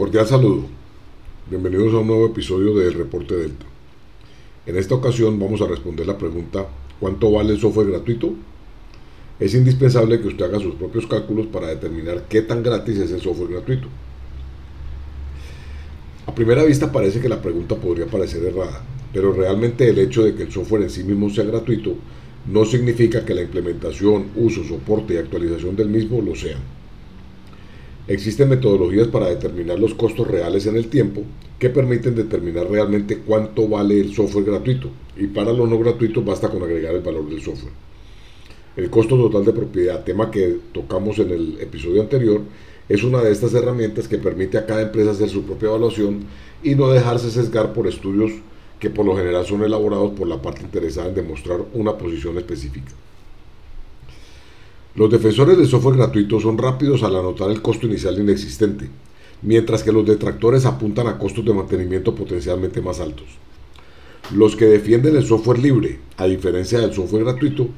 Cordial saludo. Bienvenidos a un nuevo episodio del Reporte Delta. En esta ocasión vamos a responder la pregunta ¿cuánto vale el software gratuito? Es indispensable que usted haga sus propios cálculos para determinar qué tan gratis es el software gratuito. A primera vista parece que la pregunta podría parecer errada, pero realmente el hecho de que el software en sí mismo sea gratuito no significa que la implementación, uso, soporte y actualización del mismo lo sean. Existen metodologías para determinar los costos reales en el tiempo que permiten determinar realmente cuánto vale el software gratuito y para los no gratuitos basta con agregar el valor del software. El costo total de propiedad, tema que tocamos en el episodio anterior, es una de estas herramientas que permite a cada empresa hacer su propia evaluación y no dejarse sesgar por estudios que por lo general son elaborados por la parte interesada en demostrar una posición específica. Los defensores del software gratuito son rápidos al anotar el costo inicial inexistente, mientras que los detractores apuntan a costos de mantenimiento potencialmente más altos. Los que defienden el software libre, a diferencia del software gratuito,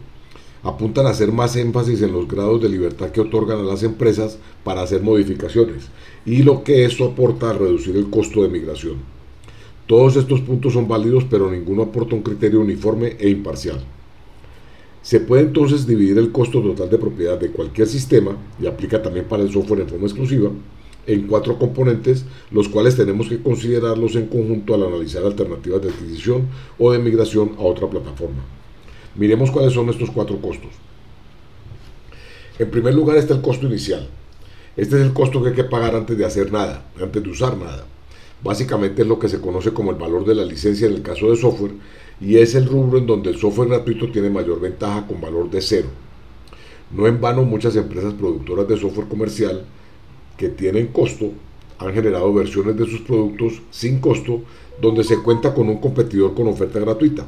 apuntan a hacer más énfasis en los grados de libertad que otorgan a las empresas para hacer modificaciones y lo que eso aporta a reducir el costo de migración. Todos estos puntos son válidos, pero ninguno aporta un criterio uniforme e imparcial. Se puede entonces dividir el costo total de propiedad de cualquier sistema, y aplica también para el software en forma exclusiva, en cuatro componentes, los cuales tenemos que considerarlos en conjunto al analizar alternativas de adquisición o de migración a otra plataforma. Miremos cuáles son estos cuatro costos. En primer lugar está el costo inicial. Este es el costo que hay que pagar antes de hacer nada, antes de usar nada. Básicamente es lo que se conoce como el valor de la licencia en el caso de software y es el rubro en donde el software gratuito tiene mayor ventaja con valor de cero. No en vano muchas empresas productoras de software comercial que tienen costo han generado versiones de sus productos sin costo donde se cuenta con un competidor con oferta gratuita.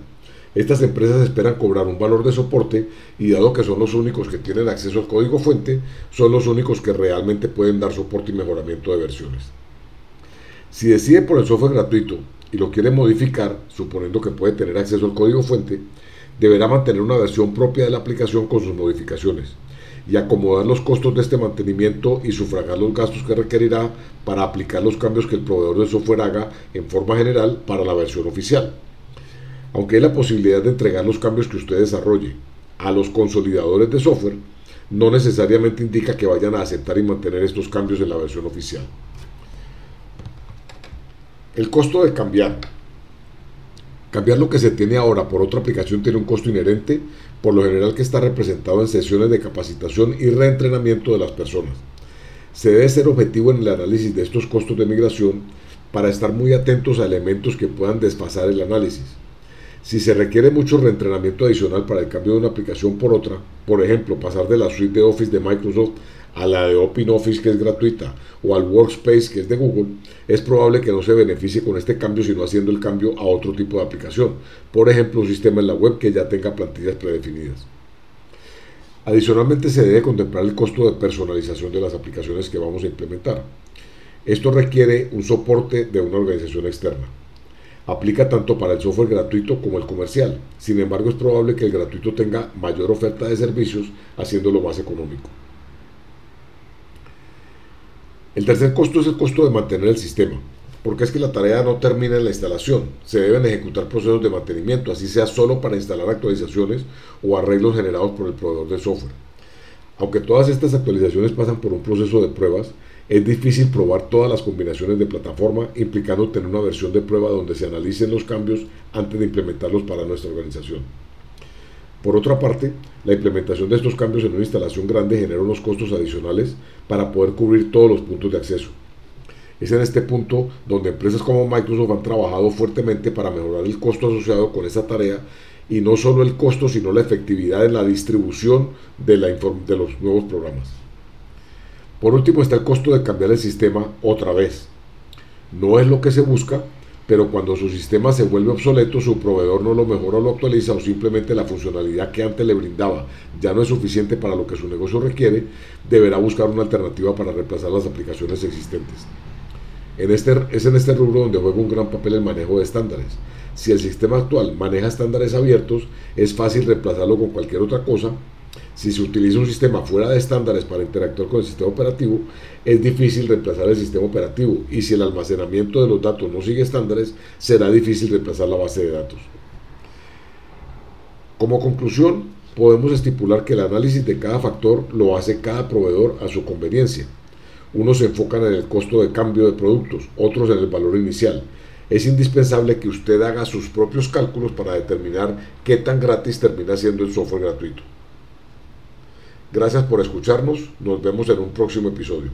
Estas empresas esperan cobrar un valor de soporte y dado que son los únicos que tienen acceso al código fuente, son los únicos que realmente pueden dar soporte y mejoramiento de versiones. Si decide por el software gratuito y lo quiere modificar, suponiendo que puede tener acceso al código fuente, deberá mantener una versión propia de la aplicación con sus modificaciones y acomodar los costos de este mantenimiento y sufragar los gastos que requerirá para aplicar los cambios que el proveedor de software haga en forma general para la versión oficial. Aunque la posibilidad de entregar los cambios que usted desarrolle a los consolidadores de software, no necesariamente indica que vayan a aceptar y mantener estos cambios en la versión oficial. El costo de cambiar. Cambiar lo que se tiene ahora por otra aplicación tiene un costo inherente, por lo general que está representado en sesiones de capacitación y reentrenamiento de las personas. Se debe ser objetivo en el análisis de estos costos de migración para estar muy atentos a elementos que puedan desfasar el análisis. Si se requiere mucho reentrenamiento adicional para el cambio de una aplicación por otra, por ejemplo, pasar de la suite de Office de Microsoft a la de OpenOffice que es gratuita o al Workspace que es de Google, es probable que no se beneficie con este cambio sino haciendo el cambio a otro tipo de aplicación, por ejemplo un sistema en la web que ya tenga plantillas predefinidas. Adicionalmente se debe contemplar el costo de personalización de las aplicaciones que vamos a implementar. Esto requiere un soporte de una organización externa. Aplica tanto para el software gratuito como el comercial. Sin embargo, es probable que el gratuito tenga mayor oferta de servicios, haciéndolo más económico. El tercer costo es el costo de mantener el sistema, porque es que la tarea no termina en la instalación, se deben ejecutar procesos de mantenimiento, así sea solo para instalar actualizaciones o arreglos generados por el proveedor de software. Aunque todas estas actualizaciones pasan por un proceso de pruebas, es difícil probar todas las combinaciones de plataforma, implicando tener una versión de prueba donde se analicen los cambios antes de implementarlos para nuestra organización. Por otra parte, la implementación de estos cambios en una instalación grande genera unos costos adicionales para poder cubrir todos los puntos de acceso. Es en este punto donde empresas como Microsoft han trabajado fuertemente para mejorar el costo asociado con esa tarea y no solo el costo, sino la efectividad en la distribución de, la de los nuevos programas. Por último está el costo de cambiar el sistema otra vez. No es lo que se busca, pero cuando su sistema se vuelve obsoleto, su proveedor no lo mejora o lo actualiza o simplemente la funcionalidad que antes le brindaba ya no es suficiente para lo que su negocio requiere, deberá buscar una alternativa para reemplazar las aplicaciones existentes. En este, es en este rubro donde juega un gran papel el manejo de estándares. Si el sistema actual maneja estándares abiertos, es fácil reemplazarlo con cualquier otra cosa Si se utiliza un sistema fuera de estándares para interactuar con el sistema operativo, es difícil reemplazar el sistema operativo y si el almacenamiento de los datos no sigue estándares, será difícil reemplazar la base de datos. Como conclusión, podemos estipular que el análisis de cada factor lo hace cada proveedor a su conveniencia. Unos se enfocan en el costo de cambio de productos, otros en el valor inicial. Es indispensable que usted haga sus propios cálculos para determinar qué tan gratis termina siendo el software gratuito. Gracias por escucharnos, nos vemos en un próximo episodio.